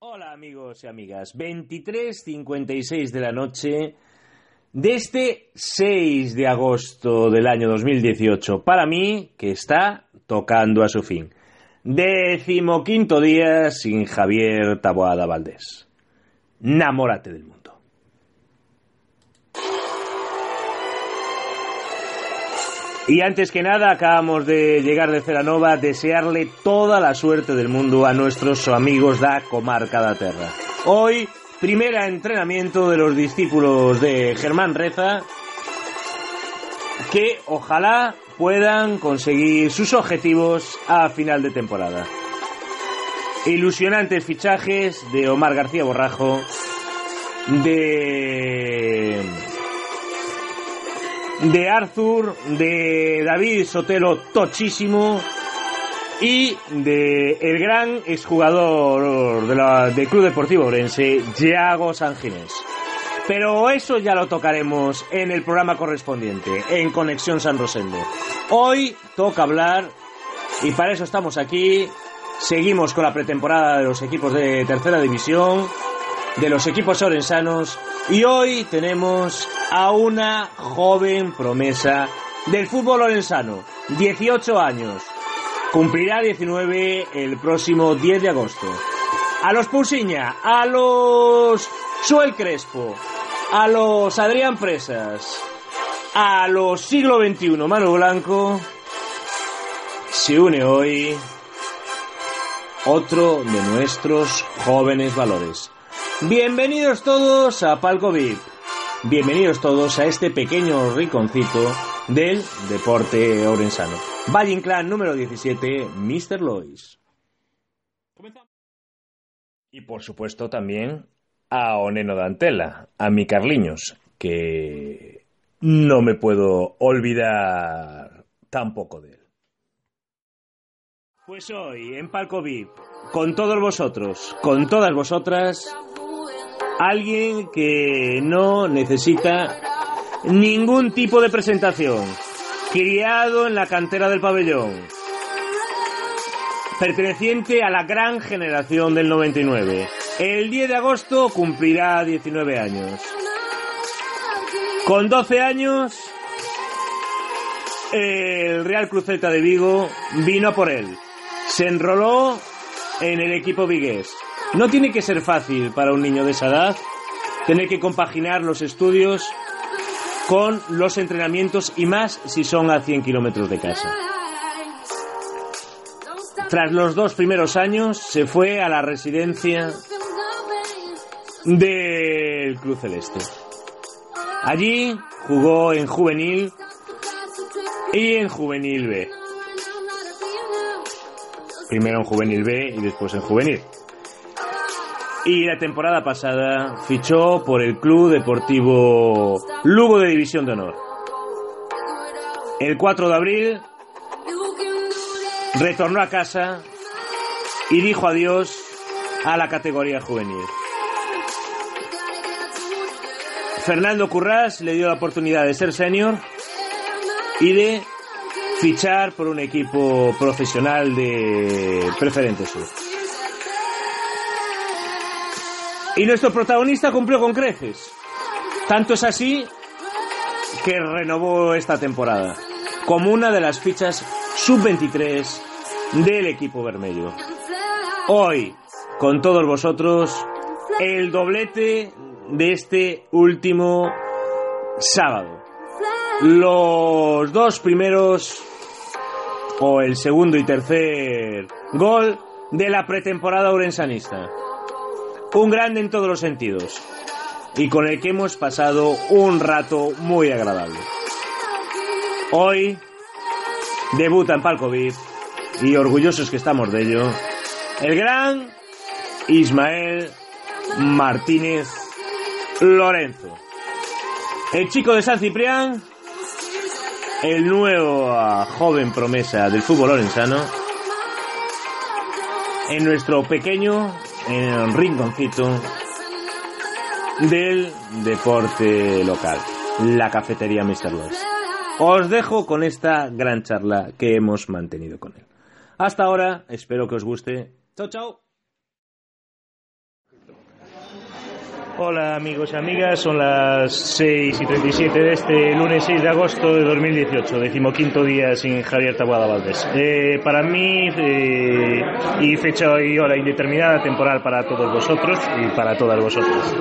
Hola amigos y amigas, 23.56 de la noche de este 6 de agosto del año 2018, para mí que está tocando a su fin. Decimoquinto día sin Javier Taboada Valdés. Namórate del mundo. Y antes que nada, acabamos de llegar de Ceranova, desearle toda la suerte del mundo a nuestros amigos da comarca da Terra. Hoy, primera entrenamiento de los discípulos de Germán Reza, que ojalá puedan conseguir sus objetivos a final de temporada. Ilusionantes fichajes de Omar García Borrajo, de de Arthur, de David Sotelo tochísimo y de el gran exjugador de la, del Club Deportivo Orense, Yago Sanginés. Pero eso ya lo tocaremos en el programa correspondiente, en Conexión San Rosendo. Hoy toca hablar, y para eso estamos aquí, seguimos con la pretemporada de los equipos de tercera división, de los equipos orensanos, y hoy tenemos a una joven promesa del fútbol lorenzano, 18 años. Cumplirá 19 el próximo 10 de agosto. A los Pousiña, a los Suel Crespo, a los Adrián Presas, a los siglo XXI Manu Blanco, se une hoy otro de nuestros jóvenes valores. Bienvenidos todos a Palco VIP. Bienvenidos todos a este pequeño rinconcito del deporte orensano. Valle Inclán número 17, Mr. Lois. Y por supuesto también a Oneno Dantela, a mi Carliños, que no me puedo olvidar tampoco de él. Pues hoy, en Palco VIP, con todos vosotros, con todas vosotras, alguien que no necesita ningún tipo de presentación, criado en la cantera del pabellón, perteneciente a la gran generación del 99. El 10 de agosto cumplirá 19 años. Con 12 años, el Real Cruceta de Vigo vino a por él. Se enroló en el equipo vigués. No tiene que ser fácil para un niño de esa edad tener que compaginar los estudios con los entrenamientos y más si son a 100 kilómetros de casa. Tras los dos primeros años se fue a la residencia del Club Celeste. Allí jugó en juvenil y en juvenil B. Primero en juvenil B y después en juvenil. Y la temporada pasada fichó por el Club Deportivo Lugo de División de Honor. El 4 de abril retornó a casa y dijo adiós a la categoría juvenil. Fernando Currás le dio la oportunidad de ser senior y de fichar por un equipo profesional de Preferente Sur. Y nuestro protagonista cumplió con creces. Tanto es así que renovó esta temporada como una de las fichas sub-23 del equipo vermelho. Hoy, con todos vosotros, el doblete de este último sábado. Los dos primeros, o el segundo y tercer gol de la pretemporada urensanista. Un grande en todos los sentidos y con el que hemos pasado un rato muy agradable. Hoy debuta en Palco VIP y orgullosos que estamos de ello, el gran Ismael Martínez Lorenzo. El chico de San Ciprián, el nuevo ah, joven promesa del fútbol lorenzano, en nuestro pequeño en el rinconcito del deporte local, la cafetería Mr. Lois. Os dejo con esta gran charla que hemos mantenido con él. Hasta ahora, espero que os guste. Chao, chao. Hola amigos y amigas, son las 6 y 37 de este lunes 6 de agosto de 2018, decimoquinto día sin Javier Tabuada Valdés. Eh, para mí, eh, y fecha y hora indeterminada, temporal para todos vosotros y para todas vosotras.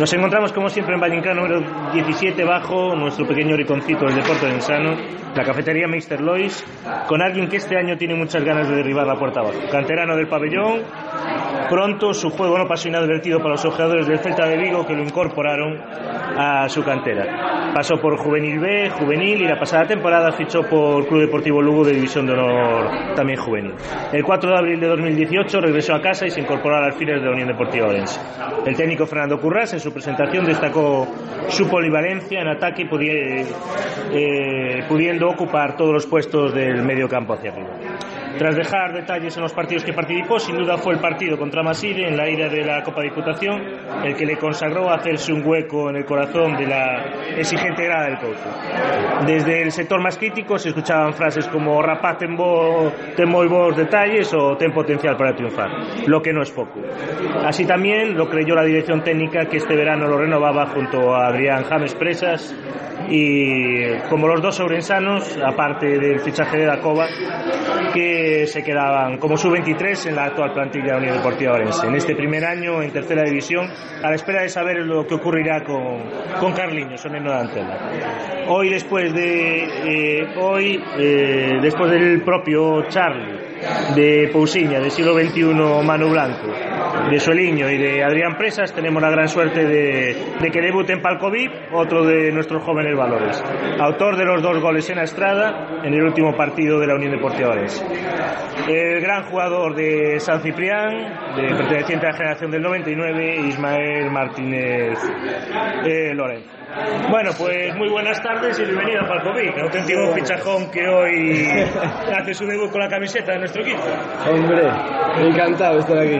Nos encontramos como siempre en Vallincán número 17 bajo nuestro pequeño riconcito del deporte de Ensano, la cafetería Mr. Lois, con alguien que este año tiene muchas ganas de derribar la puerta abajo. Canterano del pabellón, pronto su juego no apasionado y divertido para los ojeadores del Celta de Vigo que lo incorporaron a su cantera. Pasó por Juvenil B, Juvenil y la pasada temporada fichó por Club Deportivo Lugo de División de Honor también Juvenil. El 4 de abril de 2018 regresó a casa y se incorporó a las filas de la Unión Deportiva Orense. El técnico Fernando Currás en su presentación destacó su polivalencia en ataque eh, pudiendo ocupar todos los puestos del medio campo hacia arriba. Tras dejar detalles en los partidos que participó, sin duda fue el partido contra Maside en la ida de la Copa Diputación el que le consagró hacerse un hueco en el corazón de la exigente grada del Couto. Desde el sector más crítico se escuchaban frases como rapaz ten, muy buenos detalles o ten potencial para triunfar, lo que no es poco. Así también lo creyó la dirección técnica que este verano lo renovaba junto a Adrián James Presas y como los dos sobrensanos, aparte del fichaje de Dacova, que se quedaban como sub-23 en la actual plantilla de Unión Deportiva Orense. En este primer año en tercera división, a la espera de saber lo que ocurrirá con, con Carliños, en Antela. Hoy, después de eh, hoy, eh, después del propio Charlie, de Pousiña, del siglo XXI Manu Blanco, de Sueliño y de Adrián Presas, tenemos la gran suerte de, de que debute en Palcovip otro de nuestros jóvenes valores, autor de los dos goles en la Estrada en el último partido de la Unión Deportiva Orense. El gran jugador de San Ciprián, de perteneciente a la generación del 99, Ismael Martínez eh, Lorenzo. Bueno, pues muy buenas tardes y bienvenido a Palcovic, auténtico fichajón que hoy hace su debut con la camiseta de nuestro equipo. Hombre, encantado de estar aquí.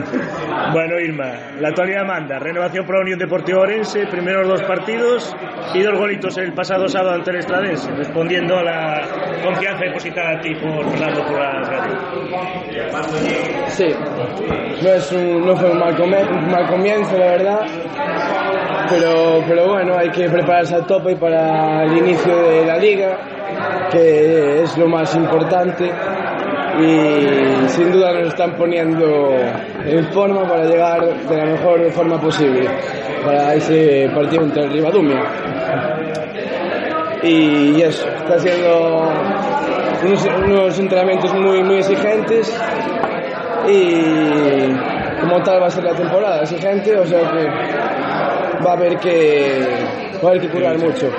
Bueno, Irma, la actualidad manda. Renovación por la Unión Deportiva Orense, primeros dos partidos y dos golitos el pasado sábado ante el Estradense, respondiendo a la confianza depositada a ti por Fernando por la Sí, no, es un, no fue un mal, mal comienzo, la verdad pero, pero bueno, hay que prepararse a tope para el inicio de la liga, que es lo más importante y sin duda nos están poniendo en forma para llegar de la mejor forma posible para ese partido contra el Rivadumia. Y eso, está haciendo unos, unos entrenamientos muy, muy exigentes y como tal va a ser la temporada exigente, o sea que va a haber que, va a haber que curar mucho.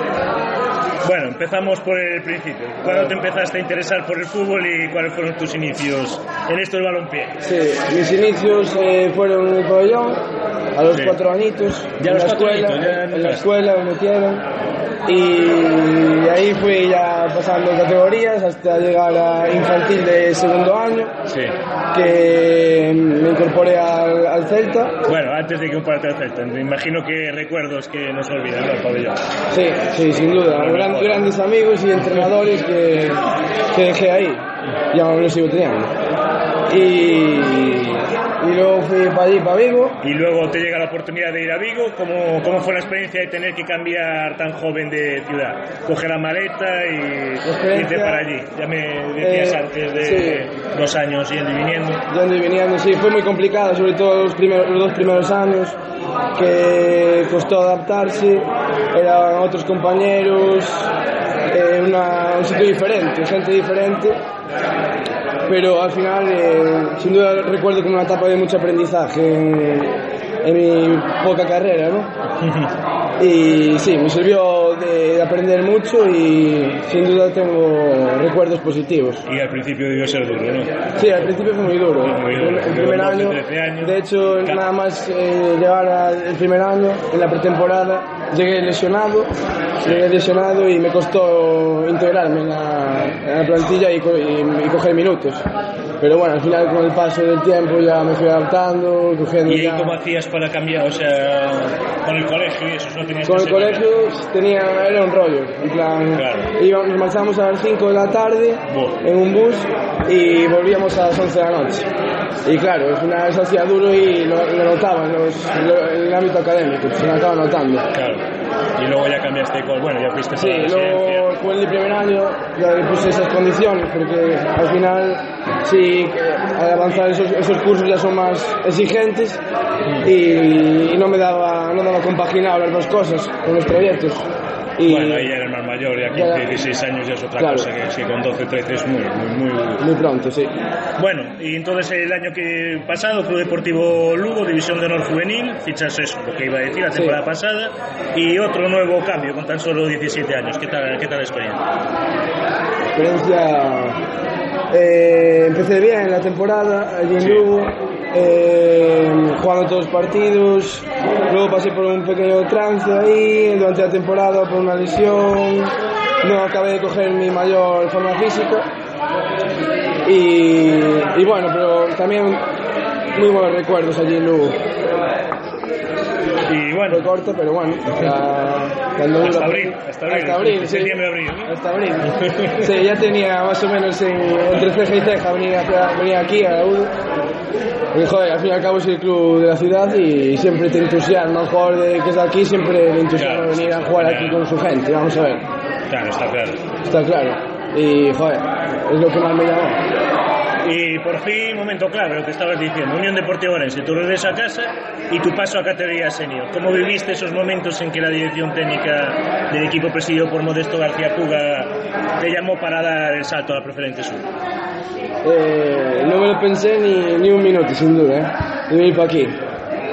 Bueno, empezamos por el principio. ¿Cuándo te empezaste a interesar por el fútbol y cuáles fueron tus inicios en esto del balompié? Sí, mis inicios eh, fueron en el pabellón, a los cuatro añitos, ya en, la escuela, en la escuela me metieron y ahí fui ya pasando categorías hasta llegar a infantil de segundo año, sí. que me incorporé al, al, Celta. Bueno, antes de que incorporarte al Celta, me imagino que recuerdos que no se olvidan, ¿no? El pabellón. Sí, sí, sin duda. Gran, grandes amigos y entrenadores que, que dejé ahí y aún lo sigo teniendo. Y y luego fui para allí, para Vigo. Y luego te llega la oportunidad de ir a Vigo. ¿Cómo, cómo fue la experiencia de tener que cambiar tan joven de ciudad? Coger la maleta y irte para allí. Ya me decías Eh, antes de sí. dos años yendo y viniendo. Yendo y viniendo, sí, fue muy complicado, sobre todo los, primeros, los dos primeros años, que costó adaptarse, eran otros compañeros, eh, una- un sitio diferente, gente diferente, pero al final, eh, sin duda recuerdo como una etapa de mucho aprendizaje en, en mi poca carrera, ¿no? Y sí, me sirvió de, de aprender mucho y sin duda tengo recuerdos positivos. Y al principio debió ser duro, ¿no? Sí, al principio fue muy duro. Muy duro. El primer Luego, año, 13 años. de hecho, nada más eh, llegar al primer año, en la pretemporada, llegué lesionado, llegué lesionado y me costó integrarme en la, en la plantilla y, co- y- y coger minutos. Pero bueno, al final con el paso del tiempo ya me fui adaptando, cogiendo ¿Y ahí ya... cómo hacías para cambiar? O sea, con el colegio y eso, ¿no tenías Con el colegio tenía, era un rollo, en plan, Claro. íbamos, nos marchábamos a las 5 de la tarde Buah. en un bus y volvíamos a las 11 de la noche. Y claro, al final se hacía duro y lo, lo notaba en, los- en el ámbito académico, se me acaba notando. Claro. Y luego ya cambiaste, bueno, ya fuiste Sí, luego en el primer año, ya le puse esas condiciones, porque al final, sí, al avanzar esos, esos cursos ya son más exigentes y, y no me daba, no daba compaginar las dos cosas con los proyectos. Y Bueno, ahí eres más mayor, ya Ya, 15, ya. 16 años ya es otra Claro. cosa, que si con 12, 13 es muy, muy, muy... muy pronto, sí. Bueno, y entonces el año que pasado, Club Deportivo Lugo, División de Honor Juvenil, fichas eso, lo que iba a decir la Sí. temporada pasada, y otro nuevo cambio con tan solo 17 años. ¿Qué tal, qué tal la experiencia? experiencia. eh, empecé bien la temporada allí en Sí. Lugo, eh, jugando todos los partidos. Luego pasé por un pequeño trance ahí durante la temporada por una lesión. No acabé de coger mi mayor forma física. Y, y bueno, pero también muy buenos recuerdos allí en Lugo. Y bueno, Fue corto, pero bueno. Hasta abril, hasta abril, abril, sí. septiembre, abril, ¿no? Hasta abril. Sí, ya tenía más o menos en- entre ceja y ceja venir, aquí a la UD. Porque, joder, al fin y al cabo es el club de la ciudad y siempre te entusiasma. Un jugador de, que es de aquí siempre le entusiasma Claro, venir a jugar aquí con su gente. Vamos a ver, claro, está claro. está claro. Y, joder, es lo que más me llamó. Y por fin, momento clave, lo que estabas diciendo, Unión Deportiva Orense, tu regreso a casa y tu paso a categoría senior. ¿Cómo viviste esos momentos en que la dirección técnica del equipo presidido por Modesto García Puga te llamó para dar el salto a la preferente sur? Eh, no me lo pensé ni, ni un minuto, sin duda, ¿eh? de venir para aquí.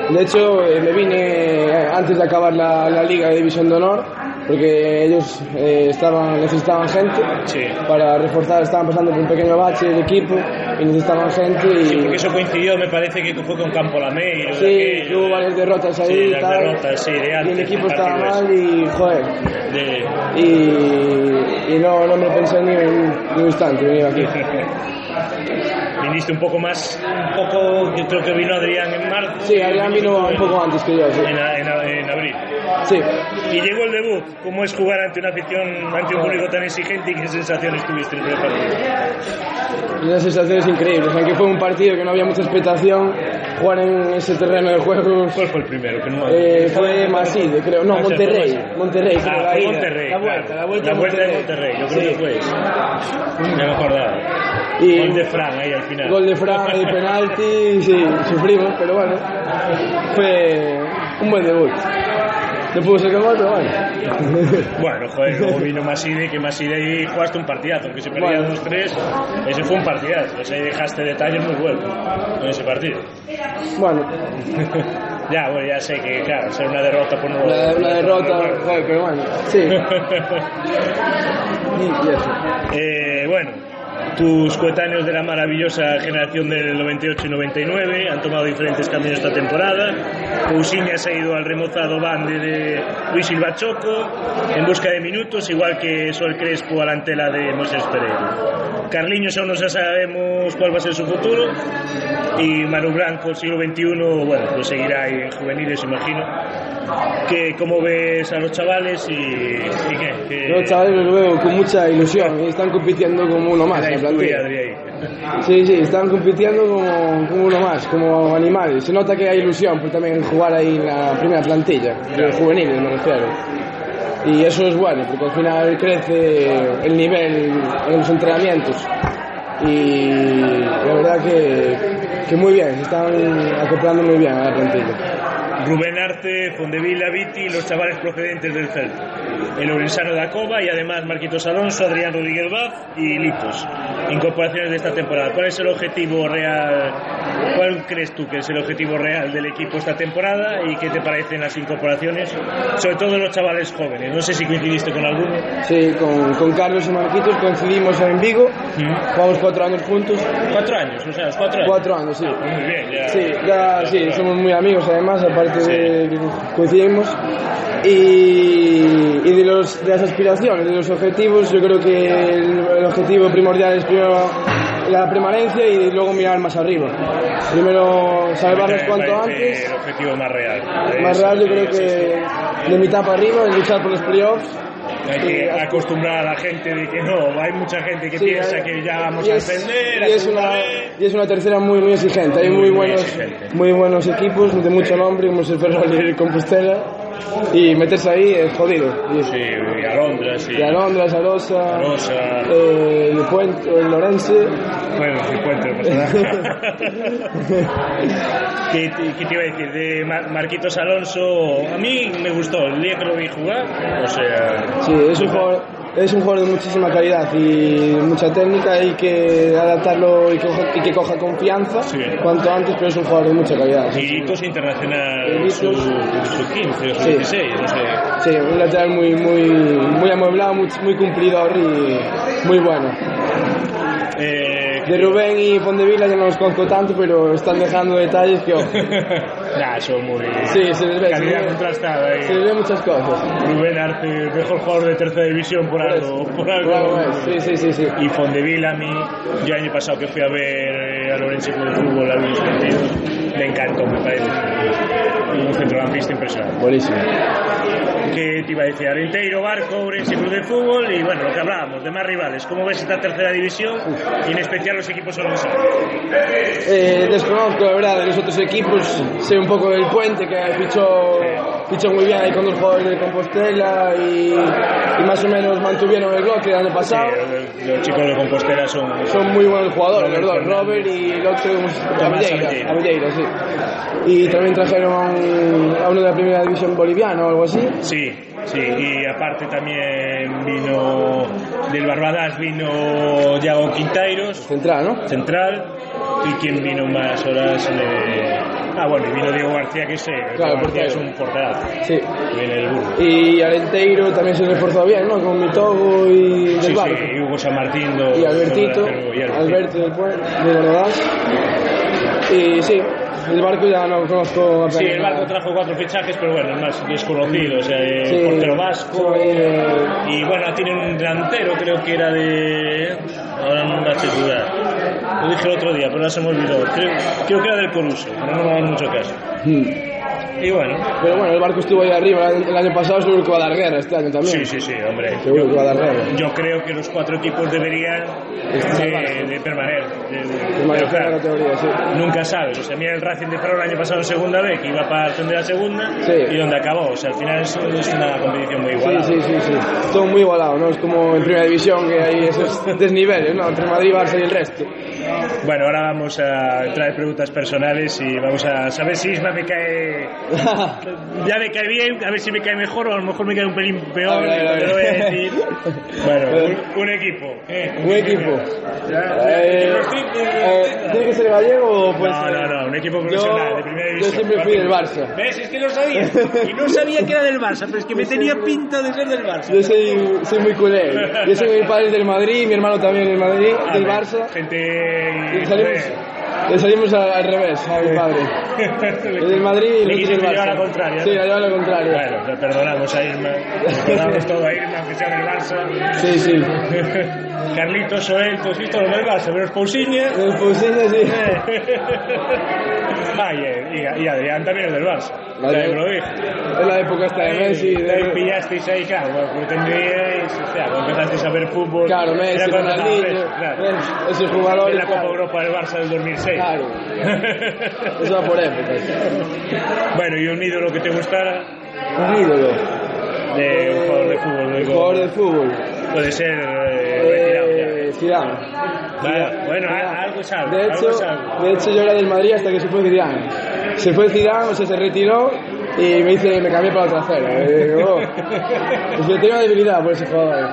De hecho, eh, me vine eh, antes de acabar la, la Liga de División de Honor, porque ellos eh, estaban, necesitaban gente Sí. para reforzar, estaban pasando por un pequeño bache el equipo y necesitaban gente. Y, Sí, porque eso coincidió, me parece que fue con Campo Lamé. y Sí, aquello, hubo varias derrotas ahí Sí, y tal. derrotas, sí, de y antes, el equipo de estaba mal y, joder, De- y, y no, no me pensé ni un, ni un instante venir aquí. Viniste un poco más, un poco, yo creo que vino Adrián en marzo. Sí, Adrián vino un poco antes que yo, sí. En, en- en abril. Sí. Y debut. ¿Cómo es jugar ante una afición, ante un público tan exigente y qué sensaciones tuviste en el partido? Las sensaciones increíbles, aunque fue un partido que no había mucha expectación, jugar en ese terreno de juego ¿Cuál fue el primero? Que no- eh, fue Maside, creo, no, Ah, Monterrey. Monterrey, Ah, la ida, Monterrey. la vuelta, claro. la vuelta, La vuelta de de Monterrey, yo creo Sí. que fue eso. Ya me acordaba. Y Gol de Fran ahí al final. gol de Fran, el penalti, sí, sufrimos, pero bueno, fue un buen debut. No pudo ser como otro, bueno. Bueno, joder, luego vino Maside, que Maside ahí jugaste un partidazo, aunque se perdían Bueno. los tres, ese fue un partidazo, ese ahí dejaste detalles muy buenos en ese partido. Bueno, Ya, bueno, ya sé que, claro, ser una derrota por no... una, una derrota, joder, pero bueno, sí. Y, y eso. Eh, bueno, tus coetáneos de la maravillosa generación del 98 y 99 han tomado diferentes caminos esta temporada. Cousiña se ha ido al remozado bande de Luis Silva Choco en busca de minutos, igual que Sol Crespo a la antela de Moisés Pereira. Carliños aún no sabemos cuál va a ser su futuro y Manu Blanco, siglo XXI, bueno, pues seguirá ahí en juveniles, imagino. Que, ¿Cómo ves a los chavales y, y qué? Que- Los chavales los veo con mucha ilusión están compitiendo como uno más Sí, sí, están compitiendo como, como uno más, como animales. Se nota que hay ilusión por también jugar ahí en la primera plantilla, de juveniles me refiero. Y eso es bueno, porque al final crece el nivel en los entrenamientos. Y la verdad que, que muy bien, se están acoplando muy bien a la plantilla. Rubén Arte, Fondevila, Viti, los chavales procedentes del Celta. El Orensano da Cova y además Marquitos Alonso, Adrián Rodríguez Baz y Litos. Incorporaciones de esta temporada. ¿Cuál es el objetivo real? ¿Cuál crees tú que es el objetivo real del equipo esta temporada y qué te parecen las incorporaciones? Sobre todo los chavales jóvenes. No sé si coincidiste con alguno. Sí, con, con Carlos y Marquitos coincidimos en Vigo, jugamos cuatro años juntos, Cuatro años, o sea, cuatro años. cuatro años, sí. Ah, muy bien, ya. Sí, ya, sí, somos muy amigos además, aparte Sí. de que coincidimos. Y, y de, los, de las aspiraciones, de los objetivos, yo creo que el, el objetivo primordial es primero la permanencia y luego mirar más arriba. Primero salvarnos cuanto antes. El objetivo más real. Más real yo creo que de mitad para arriba, luchar por los playoffs Hay que acostumbrar a la gente de que no, hay mucha gente que Sí, piensa hay- que ya vamos a ascender, y es, una, y es una tercera muy muy exigente. Hay Muy, buenos, exigente. muy buenos equipos de mucho nombre, como es el Ferrol y Compostela. Y meterse ahí es jodido. Y, Sí, y Alondra, sí. y Alondra, Arosa, Arosa. eh, el Puente, el Lorense. Bueno, si puente, pasa nada. ¿Qué, te- qué te iba a decir? De Mar- Marquitos Alonso, a mí me gustó el día que lo vi jugar, o sea... Sí, es un jugador, es un jugador de muchísima calidad y mucha técnica y que adaptarlo y que coja, y que coja confianza Sí. cuanto antes, pero es un jugador de mucha calidad. sí. Miritos internacional su, su 15 o su Sí. 16, no sé. Sí, un lateral muy, muy, muy amueblado, muy, muy cumplidor y muy bueno. Eh, De Rubén y Pondevila yo no los conozco tanto, pero están dejando detalles que, nah, son muy... Sí, se les ve, se Calidad ve. contrastada. ahí. se les ve muchas cosas. Rubén Arce, mejor jugador de tercera división por algo. Por algo. Sí, sí, sí, sí. Y Fondeville a mí, yo el año pasado que fui a ver eh, a Lorenzo Club de Fútbol a los partidos, me encantó, me parece un centrocampista impresionante. Buenísimo. Que te iba a decir, Arenteiro, Barco, Orense Club de Fútbol y bueno, lo que hablábamos, de más rivales. ¿Cómo ves esta tercera división y en especial los equipos orensanos? Eh, desconozco la verdad de los otros equipos, sé un poco del puente que fichó, fichó muy bien ahí con dos jugadores de Compostela y, y más o menos mantuvieron el bloque el año pasado. Sí, los chicos de Compostela son... Son muy buenos jugadores, los Robert dos, Robert y el otro, sí. Y también trajeron a, un- a uno de la primera división boliviana o algo así. Sí, sí, y aparte también vino del Barbadas, vino Yago Quintairos, Central, ¿no? central, y quien vino más horas. Ah, bueno, y vino Diego García, que sé, Claro, García es un porterazo, Sí. viene del burro. Y Arenteiro también se reforzó bien, ¿no? Con Mitogo y Sí, Barco. sí, y Hugo San Martín. do- Y Albertito, do-. Alberto del Puente, de Bordás. Y sí, el barco ya no conozco apenas Sí, el barco trajo cuatro fichajes, pero bueno, es más desconocido, o sea, el Sí, portero vasco, eh, y bueno, tienen un delantero, creo que era de... Ahora no me va a asegurar. Lo dije el otro día, pero ahora se me olvidó. Creo, creo que era del Coruso, pero no me hagan mucho caso. Y bueno, Pero bueno, el barco estuvo ahí arriba el año pasado, seguro que va a dar guerra este año también. sí, sí, sí, hombre. Seguro que va a dar guerra. Yo creo que los cuatro equipos deberían de, de permanecer. de- claro, sí. Nunca sabes, o sea, mira el Racing de Ferrol el año pasado en segunda vez, que iba para ascender a segunda, Sí. y donde acabó, o sea, al final es, es una competición muy Sí, igualada. sí, sí, sí. Todo muy igualado, ¿no? Es como en primera división que hay esos desniveles, ¿no? Entre Madrid, Barça y el resto. Bueno, ahora vamos a entrar en preguntas personales y vamos a saber si Isma me cae... Ya me cae bien, a ver si me cae mejor o a lo mejor me cae un pelín peor, voy a decir. Bueno, un, un equipo. ¿eh? Un equipo. Eh, tri- eh, ¿Tiene que ser gallego o puede No, ser- no, no, un equipo profesional Yo- de primera yo división. siempre fui del Barça. ¿Ves? Es que lo sabía. Y no sabía que era del Barça, pero es que me tenía pinta de ser del Barça. Yo soy, soy muy culé. Yo soy mi padre del Madrid, mi hermano también del Madrid, A del ver, Barça. Gente. Y salimos, le salimos al, al revés a mi padre. El del Madrid y Le del llevar a la contraria. Sí, la lleva a la contraria. Bueno, le perdonamos a Irma. Perdonamos todo a Irma, aunque sea del Barça. Sí, sí. Carlitos, Soel, todos estos los del Barça, pero Pousiña. El Pousiña, sí. Ah, y, y- y Adrián también es del Barça. Lo dije. Es la época esta de Messi. Ahí de- pillasteis ahí, claro, porque tendríais, o sea, cuando empezasteis a ver fútbol. Claro, Messi, Ronaldinho, claro. esos jugadores. En la Copa claro. Europa del Barça del 2006. Claro, eso va por épocas. bueno, y un ídolo que te gustara Un ídolo. de un jugador de fútbol. Un jugador de fútbol. Puede ser eh. Eh, Zidane. Vale, bueno, algo es algo. De hecho, algo. de hecho, yo era del Madrid hasta que se fue Zidane. Se fue Zidane, o sea, se retiró y me dice, me cambié para la trasera. Y digo, oh. Pues yo una debilidad por ese jugador.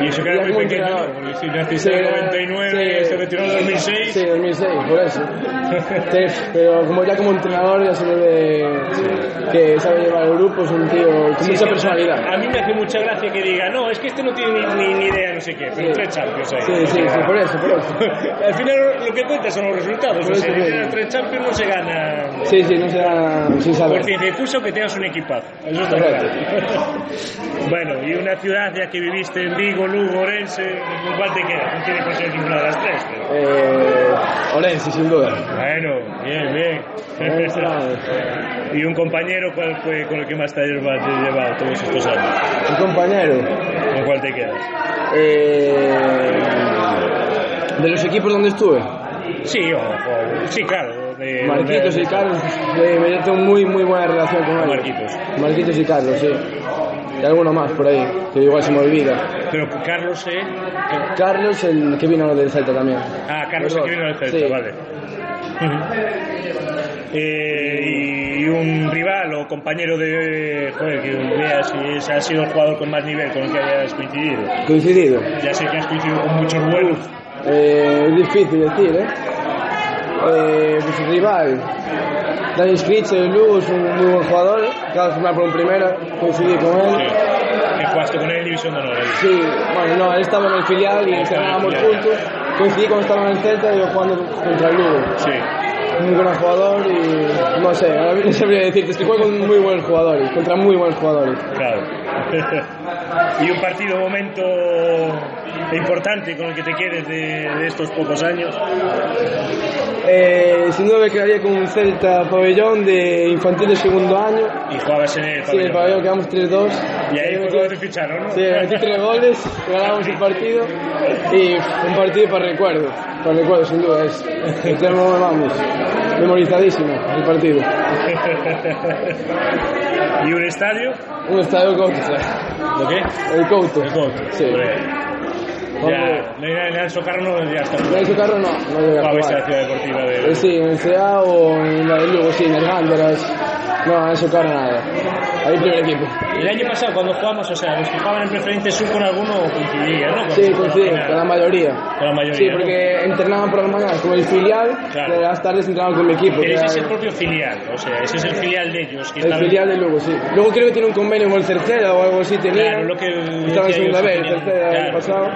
Y eso que era muy pequeño, porque si naciste en el era- 99 sí, se retiró en el 2006. Sí, 2006, por eso. Pero como ya como entrenador ya se ve que sabe llevar el grupo, es un tío con mucha personalidad. A mí me hace mucha gracia que diga, no, es que este no tiene ni, ni- idea, no sé qué, pero tres champions ahí. Sí, sí, sí, por eso, por eso. Al final lo que cuenta son los resultados. O sea, tres champions no se gana Sí, sí, no se gana sin saber. por ciencia y curso que tengas un equipazo. Eso está claro. bueno, y una ciudad ya que viviste en Vigo, Lugo, Orense, ¿con cuál te quedas? No por ser ninguna de las tres. pero- Eh, Orense, sin duda. Bueno, bien, bien. Y un compañero cuál fue con el que más te hayas llevado todos estos años? Un compañero. ¿Con cuál te quedas? Eh, de los equipos donde estuve. Sí, o, o- sí, claro. de- Marquitos de- y Carlos, eh, me tengo muy muy buena relación con ellos. Marquitos. Marquitos y Carlos, sí. Y alguno más por ahí, que igual se me olvida. Pero Carlos, ¿eh? Carlos, el que vino del Celta también. Ah, Carlos, Los el que vino del Celta, Sí. vale. Eh, y un rival o compañero de. Joder, que veas si es- ha sido el jugador con más nivel con el que hayas coincidido. Coincidido. Ya sé que has coincidido con muchos buenos. Eh, es difícil decir, ¿eh? Eh pues el rival. Daniel Scritch del Lugo es un muy buen jugador. Acaba de firmar por un primera, coincidí con Sí. él. Que jugaste con él en División de Honor. ahí. Sí, bueno, no, él estaba en el filial y el entrenábamos juntos. Coincidí cuando estaba en el Celta y yo jugando contra el Lugo. Sí. Muy buen jugador y no sé, ahora no sabría decirte, es que juego con muy buenos jugadores, contra muy buenos jugadores. Claro. y un partido, momento importante con el que te quedes de, de estos pocos años. Eh, sin duda me quedaría con un Celta pabellón de infantil de segundo año. Y jugabas en el Sí, el pabellón quedamos 3-2. Y ahí fue cuando te ficharon, ¿no? Sí, metí tres goles, ganamos el partido y un partido para recuerdo, para recuerdo sin duda es. Tenemos, vamos, memorizadísimo el partido. ¿Y un estadio? Un estadio Couto, ¿Lo qué? el Couto. El Couto. Sí. Ya, en el Socarno ya está. En ese carro no, no llega a Jugabais en la jugar. ciudad deportiva Eh, de... Sí, en el CA o en la del Lugo, sí, en el Gándaras. No, en eso carro nada. Ahí primer equipo. El año pasado cuando jugamos, o sea, los que jugaban en preferente sur con alguno coincidía, ¿no? Con- Sí, la final. con la mayoría. Con la mayoría, Sí, ¿no? porque entrenaban por las mañanas con el filial, Claro. y las tardes entrenaban con mi equipo. Pero ese era es el propio filial, o sea, ese es el filial de ellos. Que el estaban- filial de Lugo, sí. Luego creo que tiene un convenio con el tercera o algo así tenía. Claro, lo que Estaba en segunda vez, sí el tercera el año claro. pasado.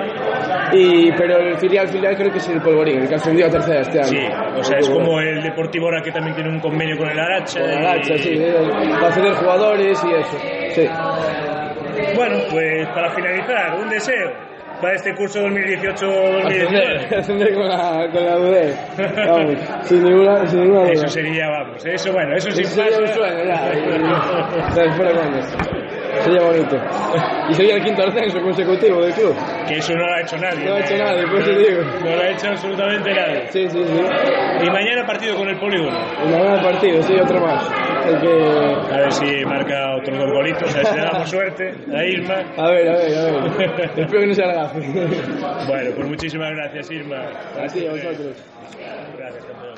Y, pero el filial, filial creo que es el Polvorín, el que ascendió a tercera este año. Sí, o sea, es como el Deportivo ahora que también tiene un convenio con el Aracha. Con y- el hacha, sí, eh, para ceder jugadores y eso. Sí. Bueno, pues para finalizar, un deseo para este curso 2018-2019. Ascender, con la, con la UD. Vamos, sin ninguna, sin ninguna duda. Eso sería, vamos, eso bueno, eso Eso sería un sueño, ya. y- ¿Sabes fuera cuándo? Sería bonito. Y sería el quinto ascenso consecutivo del club. Que eso no lo ha hecho nadie. No ha hecho nadie, por eso digo. No lo ha hecho absolutamente nadie. Sí, sí, sí. Y mañana partido con el polígono. Y mañana partido, sí, otro más. El que... A ver si marca otros dos golitos, a ver si le damos suerte a Irma. A ver, a ver, a ver. Espero que no sea la gafe. Bueno, pues muchísimas gracias, Irma. Así, a vosotros. Gracias, campeón.